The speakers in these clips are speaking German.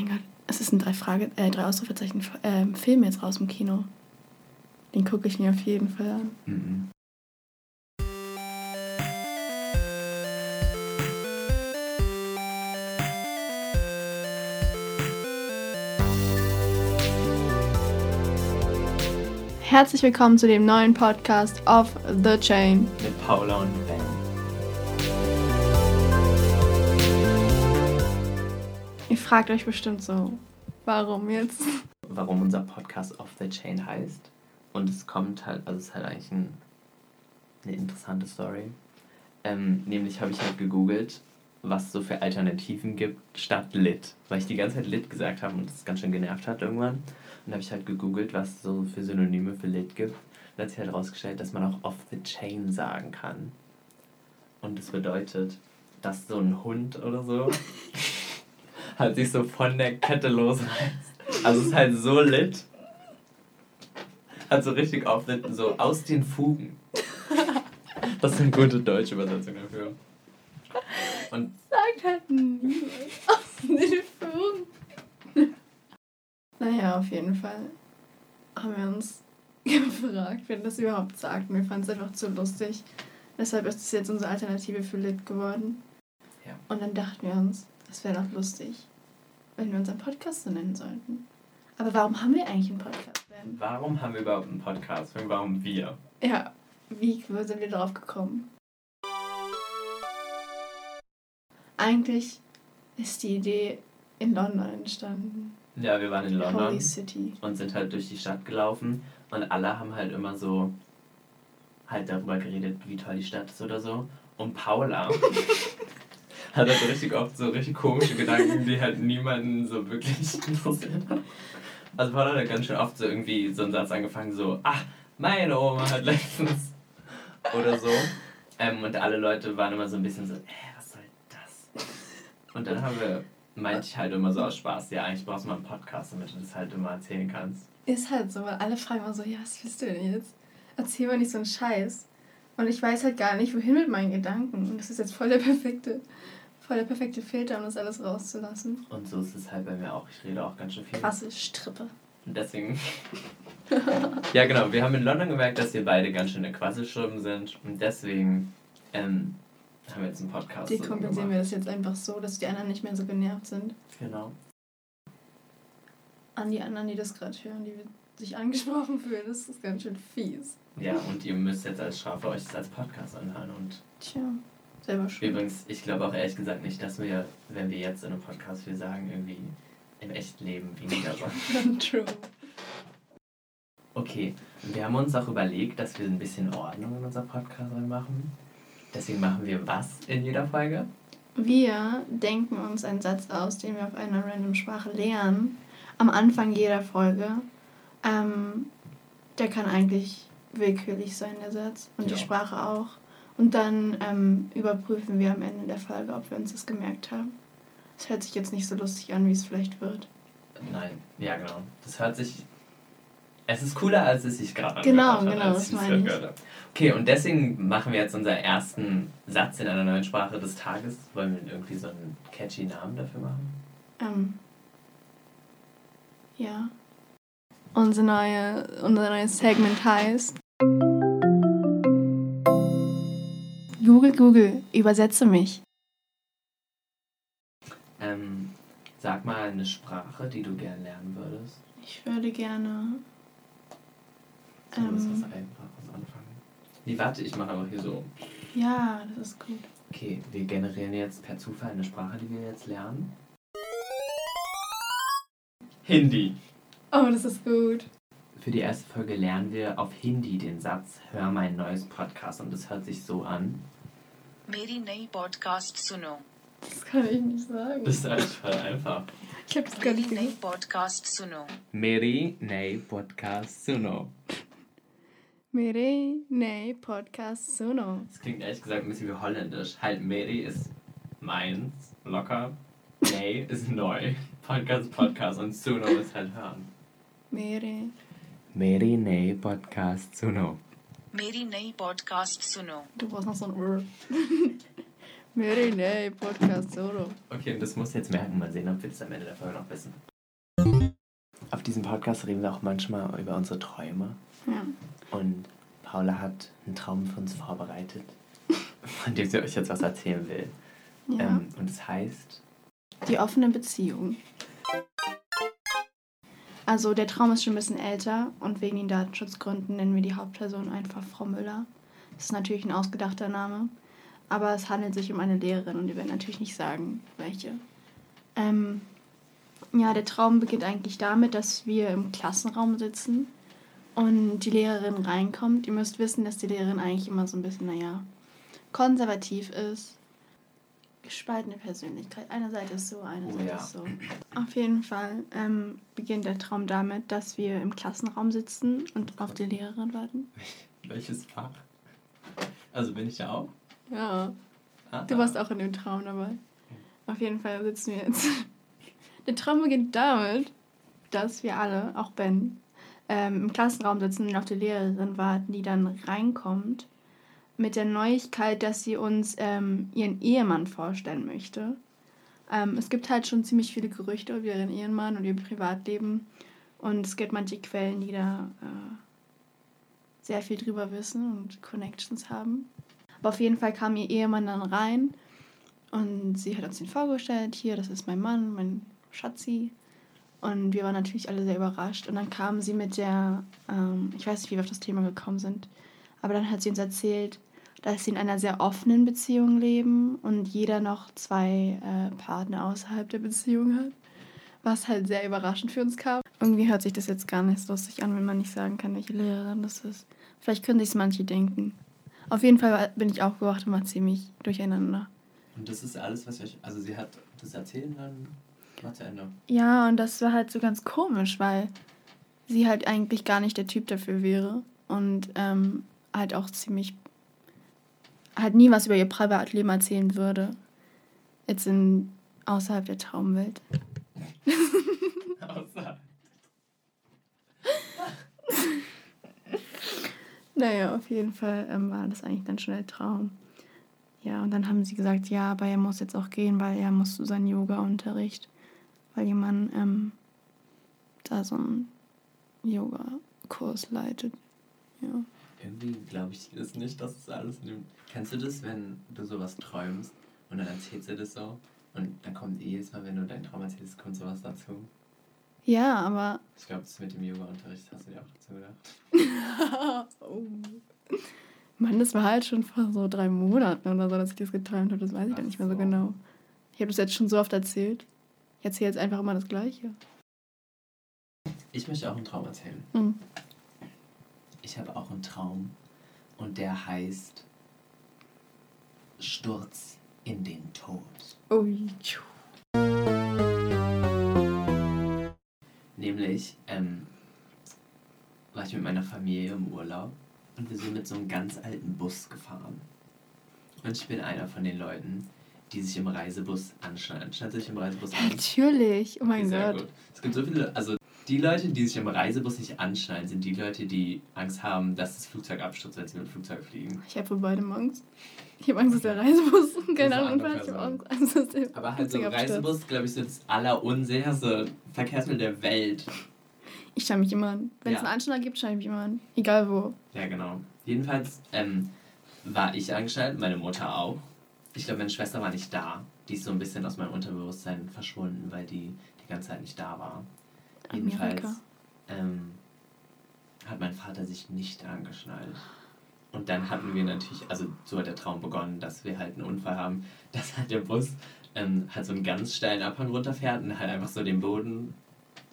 mein Gott, es ist ein drei Frage, äh, drei Ausrufezeichen äh, Film jetzt raus im Kino. Den gucke ich mir auf jeden Fall an. Mhm. Herzlich willkommen zu dem neuen Podcast of The Chain. Mit Paula und fragt euch bestimmt so, warum jetzt? Warum unser Podcast Off the Chain heißt. Und es kommt halt, also es ist halt eigentlich ein, eine interessante Story. Ähm, nämlich habe ich halt gegoogelt, was es so für Alternativen gibt statt Lit. Weil ich die ganze Zeit Lit gesagt habe und das ganz schön genervt hat irgendwann. Und habe ich halt gegoogelt, was es so für Synonyme für Lit gibt. Und hat sich halt herausgestellt, dass man auch Off the Chain sagen kann. Und das bedeutet, dass so ein Hund oder so halt sich so von der Kette losreißt. Also es ist halt so lit. Hat so richtig auf so aus den Fugen. Das ist eine gute deutsche Übersetzung dafür. Und Sagt halt niemand aus den Fugen. Naja, auf jeden Fall haben wir uns gefragt, wer das überhaupt sagt. Und wir fanden es einfach zu lustig. Deshalb ist es jetzt unsere Alternative für Lit geworden. Ja. Und dann dachten wir uns, das wäre doch lustig, wenn wir unseren Podcast so nennen sollten. Aber warum haben wir eigentlich einen Podcast, Ben? warum haben wir überhaupt einen Podcast? Und warum wir? Ja, wie sind wir darauf gekommen? Eigentlich ist die Idee in London entstanden. Ja, wir waren in London Holy City. und sind halt durch die Stadt gelaufen und alle haben halt immer so halt darüber geredet, wie toll die Stadt ist oder so. Und Paula hat halt so richtig oft so richtig komische Gedanken, die halt niemanden so wirklich interessiert haben. Also Paula hat ganz schön oft so irgendwie so einen Satz angefangen, so, ach, meine Oma hat letztens oder so. Ähm, und alle Leute waren immer so ein bisschen so, äh, was soll das? Und dann haben wir, meinte ich halt immer so aus Spaß, ja, eigentlich brauchst du mal einen Podcast, damit du das halt immer erzählen kannst. Ist halt so, weil alle fragen immer so, ja, was willst du denn jetzt? Erzähl mal nicht so einen Scheiß. Und ich weiß halt gar nicht, wohin mit meinen Gedanken. Und das ist jetzt voll der perfekte, voll der perfekte Filter, um das alles rauszulassen. Und so ist es halt bei mir auch. Ich rede auch ganz schön viel. Krasse Strippe. Und deswegen. ja, genau. Wir haben in London gemerkt, dass wir beide ganz schöne Quasselschirmen sind. Und deswegen ähm, haben wir jetzt einen Podcast. Dekompensieren wir gemacht. das jetzt einfach so, dass die anderen nicht mehr so genervt sind. Genau. An die anderen, die das gerade hören, die sich angesprochen fühlen, das ist ganz schön fies. Ja, und ihr müsst jetzt als Strafe euch das als Podcast anhören. Und Tja, selber schuld. übrigens, ich glaube auch ehrlich gesagt nicht, dass wir, wenn wir jetzt in einem Podcast viel sagen, irgendwie im echten Leben weniger sagen. True. Okay, wir haben uns auch überlegt, dass wir ein bisschen Ordnung in unser Podcast reinmachen. Deswegen machen wir was in jeder Folge? Wir denken uns einen Satz aus, den wir auf einer random Sprache lernen, am Anfang jeder Folge. Ähm, der kann eigentlich willkürlich sein, der Satz. Und Ja. die Sprache auch. Und dann ähm, überprüfen wir am Ende der Folge, ob wir uns das gemerkt haben. Es hört sich jetzt nicht so lustig an, wie es vielleicht wird. Nein, ja genau. Das hört sich. Es ist cooler, als es sich gerade Genau, hat, genau, das meine ich. Okay, und deswegen machen wir jetzt unseren ersten Satz in einer neuen Sprache des Tages. Wollen wir irgendwie so einen catchy Namen dafür machen? Ähm, ja. Unser, neue, unser neues Segment heißt Google, übersetze mich. Ähm, sag mal eine Sprache, die du gern lernen würdest. Ich würde gerne. So ähm, was Ähm. Einfaches anfangen. Nee, warte, ich mache einfach hier so. Ja, das ist gut. Okay, wir generieren jetzt per Zufall eine Sprache, die wir jetzt lernen. Hindi. Oh, das ist gut. Für die erste Folge lernen wir auf Hindi den Satz Hör mein neues Podcast und das hört sich so an. मेरी नई पॉडकास्ट सुनो Das kann ich nicht sagen. Das ist halt voll einfach. Ich habe das gar मेरी nicht नई gewusst. Podcast सुनो Meri nei podcast suno. Mere ne podcast suno. Das klingt ehrlich gesagt ein bisschen wie holländisch. Halt, Meri ist meins, locker. Nei ist neu. Podcast, Podcast und Suno ist halt hören. Mere. Meri nei podcast suno. मेरी नई पॉडकास्ट सुनो Du brauchst noch so ein R. Merinay Podcast Solo. Okay, und das muss jetzt merken. Mal sehen, ob wir das am Ende der Folge noch wissen. Auf diesem Podcast reden wir auch manchmal über unsere Träume. Ja. Und Paula hat einen Traum für uns vorbereitet, von dem sie euch jetzt was erzählen will. ja. Ähm, und es heißt, Die offene Beziehung. Also der Traum ist schon ein bisschen älter und wegen den Datenschutzgründen nennen wir die Hauptperson einfach Frau Müller. Das ist natürlich ein ausgedachter Name, aber es handelt sich um eine Lehrerin und wir werden natürlich nicht sagen, welche. Ähm, ja, der Traum beginnt eigentlich damit, dass wir im Klassenraum sitzen und die Lehrerin reinkommt. Ihr müsst wissen, dass die Lehrerin eigentlich immer so ein bisschen, naja, konservativ ist gespaltene Persönlichkeit. Eine Seite ist so, eine Oh Seite ja. ist so. Auf jeden Fall ähm, beginnt der Traum damit, dass wir im Klassenraum sitzen und auf die Lehrerin warten. welches Fach? Also bin ich da auch? Ja. Ah, Du warst auch in dem Traum dabei. Auf jeden Fall sitzen wir jetzt. Der Traum beginnt damit, dass wir alle, auch Ben, ähm, im Klassenraum sitzen und auf die Lehrerin warten, die dann reinkommt mit der Neuigkeit, dass sie uns ähm, ihren Ehemann vorstellen möchte. Ähm, es gibt halt schon ziemlich viele Gerüchte über ihren Ehemann und ihr Privatleben. Und es gibt manche Quellen, die da äh, sehr viel drüber wissen und Connections haben. Aber auf jeden Fall kam ihr Ehemann dann rein und sie hat uns den vorgestellt. Hier, das ist mein Mann, mein Schatzi. Und wir waren natürlich alle sehr überrascht. Und dann kam sie mit der, ähm, ich weiß nicht, wie wir auf das Thema gekommen sind, aber dann hat sie uns erzählt, dass sie in einer sehr offenen Beziehung leben und jeder noch zwei äh, Partner außerhalb der Beziehung hat. Was halt sehr überraschend für uns kam. Irgendwie hört sich das jetzt gar nicht so lustig an, wenn man nicht sagen kann, welche Lehrerin das ist. Vielleicht können sich manche denken. Auf jeden Fall bin ich aufgewacht und war ziemlich durcheinander. Und das ist alles, was ich euch. Also, sie hat das erzählen dann. War zu Ende. Ja, und das war halt so ganz komisch, weil sie halt eigentlich gar nicht der Typ dafür wäre und ähm, halt auch ziemlich halt nie was über ihr Privatleben erzählen würde. Jetzt in außerhalb der Traumwelt. Außer. Naja, auf jeden Fall ähm, war das eigentlich dann schon der Traum. Ja, und dann haben sie gesagt, ja, aber er muss jetzt auch gehen, weil er muss zu seinem Yoga-Unterricht, weil jemand ähm, da so einen Yoga-Kurs leitet. Ja. Irgendwie glaube ich das nicht, dass es alles in dem. Kennst du das, wenn du sowas träumst und dann erzählst du das so und dann kommt jedes Mal, wenn du deinen Traum erzählst, kommt sowas dazu? Ja, aber. Ich glaube, das mit dem Yoga-Unterricht hast du dir auch dazu gedacht. oh. Mann, das war halt schon vor so drei Monaten oder so, dass ich das geträumt habe. Das weiß ich dann nicht mehr so so. genau. Ich habe das jetzt schon so oft erzählt. Ich erzähle jetzt einfach immer das Gleiche. Ich möchte auch einen Traum erzählen. Hm. Ich habe auch einen Traum und der heißt Sturz in den Tod. Ui. Nämlich ähm, war ich mit meiner Familie im Urlaub und wir sind mit so einem ganz alten Bus gefahren. Und ich bin einer von den Leuten, die sich im Reisebus anschneiden. Schnallt sich im Reisebus an? Natürlich. Oh mein Gott. gut. Es gibt so viele, also die Leute, die sich im Reisebus nicht anschnallen, sind die Leute, die Angst haben, dass das Flugzeug abstürzt, wenn sie mit dem Flugzeug fliegen. Ich habe wohl beide Angst. Ich habe Angst, dass der Reisebus keine ist Ahnung. Ich habe Angst, dass der Aber halt so ein Flugzeug. Reisebus, glaube ich, so das allerunsicherste Verkehrsmittel der Welt. Ich schaue mich immer an. Wenn es Ja. einen Anschlag gibt, schaue ich mich immer an. Egal wo. Ja, genau. Jedenfalls ähm, war ich angeschnallt, meine Mutter auch. Ich glaube, meine Schwester war nicht da. Die ist so ein bisschen aus meinem Unterbewusstsein verschwunden, weil die die ganze Zeit nicht da war. Jedenfalls Amerika. ähm, hat mein Vater sich nicht angeschnallt. Und dann hatten wir natürlich, also so hat der Traum begonnen, dass wir halt einen Unfall haben, dass halt der Bus ähm, halt so einen ganz steilen Abhang runterfährt und halt einfach so den Boden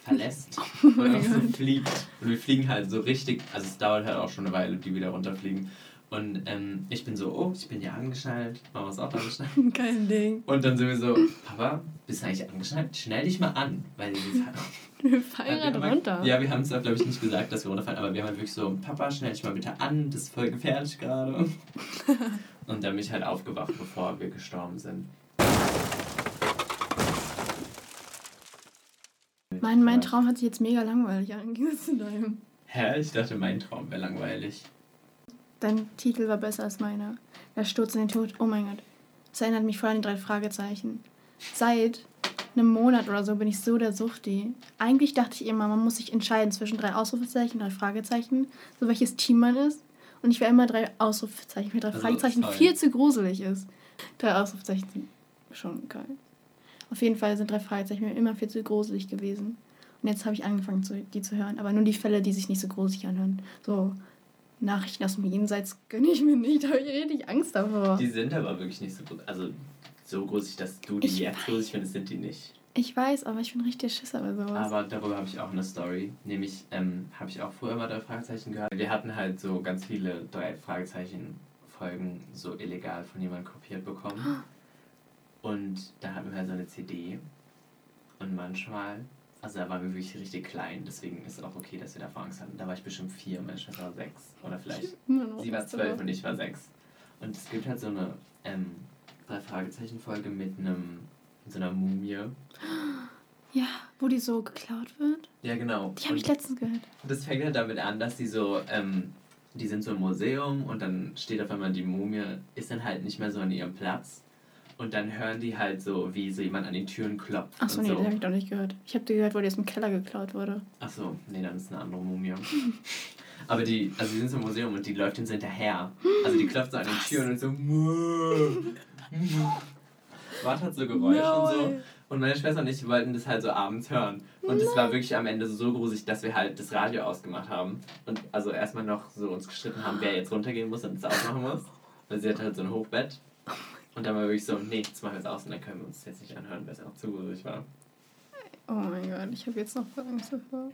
verlässt und mein auch so fliegt. Und wir fliegen halt so richtig, also es dauert halt auch schon eine Weile, die wieder runterfliegen. Und ähm, ich bin so, oh, ich bin ja angeschnallt, Mama ist auch angeschnallt. Kein Ding. Und dann sind wir so, Papa, bist du eigentlich angeschnallt? Schnell dich mal an. Weil Wir fallen wir gerade runter. Ja, wir haben es glaube ich, nicht gesagt, dass wir runterfallen, aber wir haben halt wirklich so, Papa, schnell dich mal bitte an, das ist voll gefährlich gerade. Und dann bin ich halt aufgewacht, bevor wir gestorben sind. Mein, mein Traum hat sich jetzt mega langweilig an, im Gegensatz zu deinem. Hä? Ich dachte, mein Traum wäre langweilig. Dein Titel war besser als meiner. Der Sturz in den Tod. Oh mein Gott. Das erinnert mich voll an die drei Fragezeichen. Seit einem Monat oder so bin ich so der Suchti. Eigentlich dachte ich immer, man muss sich entscheiden zwischen drei Ausrufezeichen, drei Fragezeichen, so welches Team man ist. Und ich wäre immer drei Ausrufezeichen, weil drei Also, Fragezeichen toll. viel zu gruselig ist. Drei Ausrufezeichen sind schon geil. Auf jeden Fall sind drei Fragezeichen mir immer viel zu gruselig gewesen. Und jetzt habe ich angefangen, die zu hören. Aber nur die Fälle, die sich nicht so gruselig anhören. So Nachrichten aus dem Jenseits gönne ich mir nicht. Da habe ich richtig Angst davor. Die sind aber wirklich nicht so gruselig. Also so gruselig, dass du die Ich jetzt gruselig findest, sind die nicht. Ich weiß, aber ich bin richtig Schisser bei sowas. Aber darüber habe ich auch eine Story. Nämlich ähm, habe ich auch früher mal drei Fragezeichen gehört. Wir hatten halt so ganz viele drei Fragezeichen-Folgen so illegal von jemandem kopiert bekommen. Und da hatten wir halt so eine CD. Und manchmal, also da waren wir wirklich richtig klein, deswegen ist es auch okay, dass wir davor Angst hatten. Da war ich bestimmt vier, meine Schwester war sechs. Oder vielleicht Sie war zwölf und ich war sechs. Und es gibt halt so eine ähm, drei Fragezeichen-Folge mit einem mit so einer Mumie. Ja, wo die so geklaut wird. Ja, genau. Die habe ich letztens gehört. das fängt halt damit an, dass die so, ähm, die sind so im Museum und dann steht auf einmal die Mumie, ist dann halt nicht mehr so an ihrem Platz. Und dann hören die halt so, wie so jemand an die Türen klopft. Achso, nee, so. das habe ich doch nicht gehört. Ich habe die gehört, wo die aus dem Keller geklaut wurde. Achso, nee, dann ist eine andere Mumie. Aber die, also die sind so im Museum und die läuft uns hinterher. Also die klopft so an den Türen und so. Macht halt so Geräusche und so. Und meine Schwester und ich wollten das halt so abends hören. Und es war wirklich am Ende so gruselig, dass wir halt das Radio ausgemacht haben. Und also erstmal noch so uns gestritten haben, wer jetzt runtergehen muss und es ausmachen muss. Weil sie hat halt so ein Hochbett. Und dann war wirklich so, nee, das machen wir jetzt aus und dann können wir uns das jetzt nicht anhören, weil es auch zu gruselig war. Oh mein Gott, ich habe jetzt noch voll Angst davor.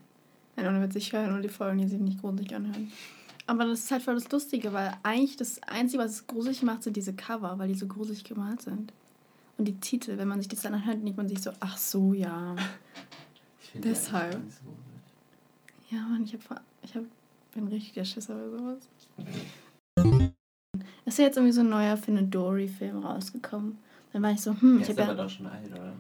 Nein, ohne Witz, ich höre nur die Folgen, die sich nicht gruselig anhören. Aber das ist halt voll das Lustige, weil eigentlich das Einzige, was es gruselig macht, sind diese Cover, weil die so gruselig gemalt sind. Und die Titel, wenn man sich das dann anhört, denkt man sich so, ach so, ja. Deshalb. so. Ja, Mann, ich, hab, ich hab, bin richtig der Schisser oder sowas. Es ist ja jetzt irgendwie so ein neuer Findet Dory-Film rausgekommen. Dann war ich so, hm, Der ich ist habe aber ja. doch schon alt, oder?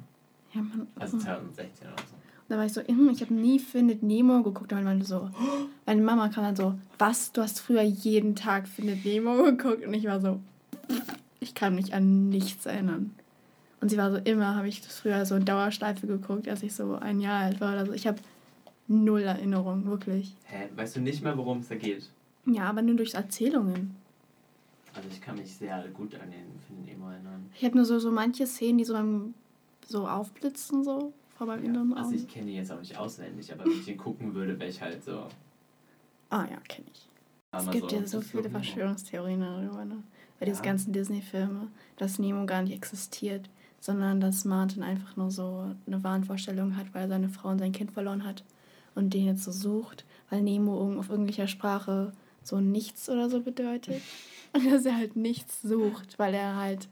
ja Mann, Also hm. 2016 oder so. Da war ich so, hm, ich habe nie Findet Nemo geguckt. Und meine so, meine Mama kam dann so, was, du hast früher jeden Tag Findet Nemo geguckt? Und ich war so, ich kann mich an nichts erinnern. Und sie war so, immer habe ich das früher so in Dauerschleife geguckt, als ich so ein Jahr alt war oder so. Ich habe null Erinnerung, wirklich. Hä? Weißt du nicht mehr, worum es da geht? Ja, aber nur durch Erzählungen. Also ich kann mich sehr gut an den Finden Nemo erinnern. Ich habe nur so, so manche Szenen, die so beim so aufblitzen, so vor meinem inneren Also ich kenne die jetzt auch nicht auswendig, aber wenn ich den gucken würde, wäre ich halt so. Ah ja, kenne ich. Es Aber gibt ja so viele Nemo. Verschwörungstheorien darüber, ne? Bei Ja. diesen ganzen Disney-Filme, dass Nemo gar nicht existiert, sondern dass Martin einfach nur so eine Wahnvorstellung hat, weil er seine Frau und sein Kind verloren hat und den jetzt so sucht, weil Nemo auf irgendwelcher Sprache so nichts oder so bedeutet. Und dass er halt nichts sucht, weil er halt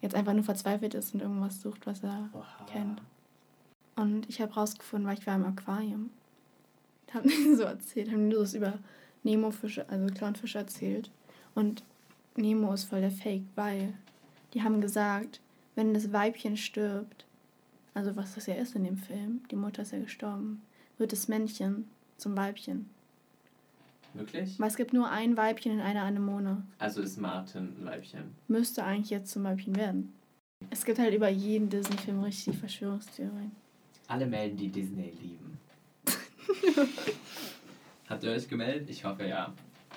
jetzt einfach nur verzweifelt ist und irgendwas sucht, was er Oha. kennt. Und ich habe rausgefunden, weil ich war im Aquarium. Haben die so erzählt, haben die das über Nemo-Fische, also Clownfische erzählt. Und Nemo ist voll der Fake, weil die haben gesagt, wenn das Weibchen stirbt, also was das ja ist in dem Film, die Mutter ist ja gestorben, wird das Männchen zum Weibchen. Wirklich? Weil es gibt nur ein Weibchen in einer Anemone. Also ist Martin ein Weibchen. Müsste eigentlich jetzt zum Weibchen werden. Es gibt halt über jeden Disney-Film richtig Verschwörungstheorien. Alle melden, die Disney lieben. habt ihr euch gemeldet? Ich hoffe ja.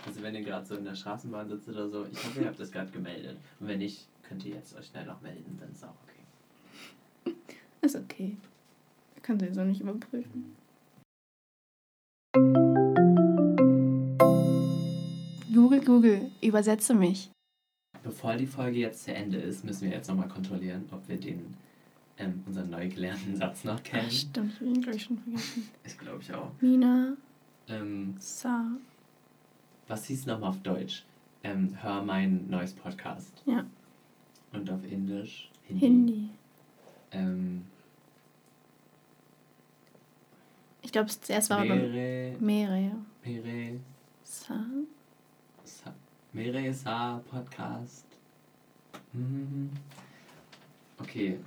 Also wenn ihr gerade so in der Straßenbahn sitzt oder so, ich hoffe, ihr habt das gerade gemeldet. Und wenn nicht, könnt ihr jetzt euch schnell noch melden, dann ist auch okay. Ist okay. Kann sowieso nicht überprüfen. Google, übersetze mich. Bevor die Folge jetzt zu Ende ist, müssen wir jetzt nochmal kontrollieren, ob wir den ähm, unseren neu gelernten Satz noch Ach, kennen. stimmt, ich habe ihn gleich schon vergessen. Ich glaube ich auch. Mina, Ähm, Sa. was hieß nochmal auf Deutsch? Ähm, hör mein neues Podcast. Ja. Und auf Indisch? Hindi. Ähm, Ich glaube, zuerst war aber Mere, Mere. Mere, Sa. Meresa Podcast. Mhm. Okay,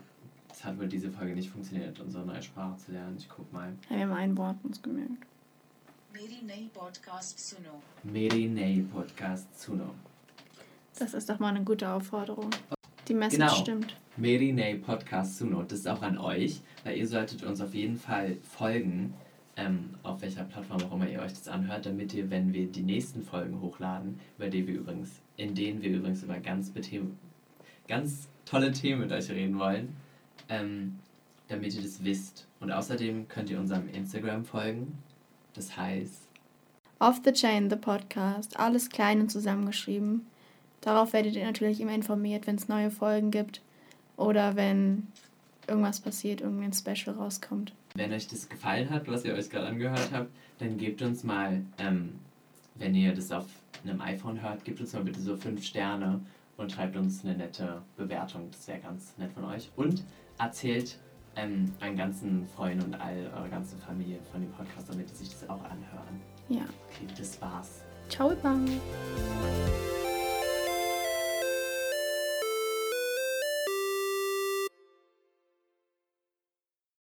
es hat wohl diese Folge nicht funktioniert, unsere neue Sprache zu lernen. Ich guck mal. Wir haben ein Wort uns gemerkt. Merinei Podcast Suno. Merinei Podcast Suno. Das ist doch mal eine gute Aufforderung. Die Message genau. stimmt. Merinei Podcast Suno. Das ist auch an euch, weil ihr solltet uns auf jeden Fall folgen ähm, auf welcher Plattform auch immer ihr euch das anhört, damit ihr, wenn wir die nächsten Folgen hochladen, über die wir übrigens, in denen wir übrigens über ganz, ganz tolle Themen mit euch reden wollen, ähm, damit ihr das wisst. Und außerdem könnt ihr unserem Instagram folgen. Das heißt, Off the Chain, the Podcast. Alles klein und zusammengeschrieben. Darauf werdet ihr natürlich immer informiert, wenn es neue Folgen gibt oder wenn irgendwas passiert, irgendein Special rauskommt. Wenn euch das gefallen hat, was ihr euch gerade angehört habt, dann gebt uns mal, ähm, wenn ihr das auf einem iPhone hört, gebt uns mal bitte so fünf Sterne und schreibt uns eine nette Bewertung. Das wäre ganz nett von euch. Und erzählt ähm, euren ganzen Freunden und all eurer ganzen Familie von dem Podcast, damit sie sich das auch anhören. Ja. Okay, das war's. Ciao, Bang.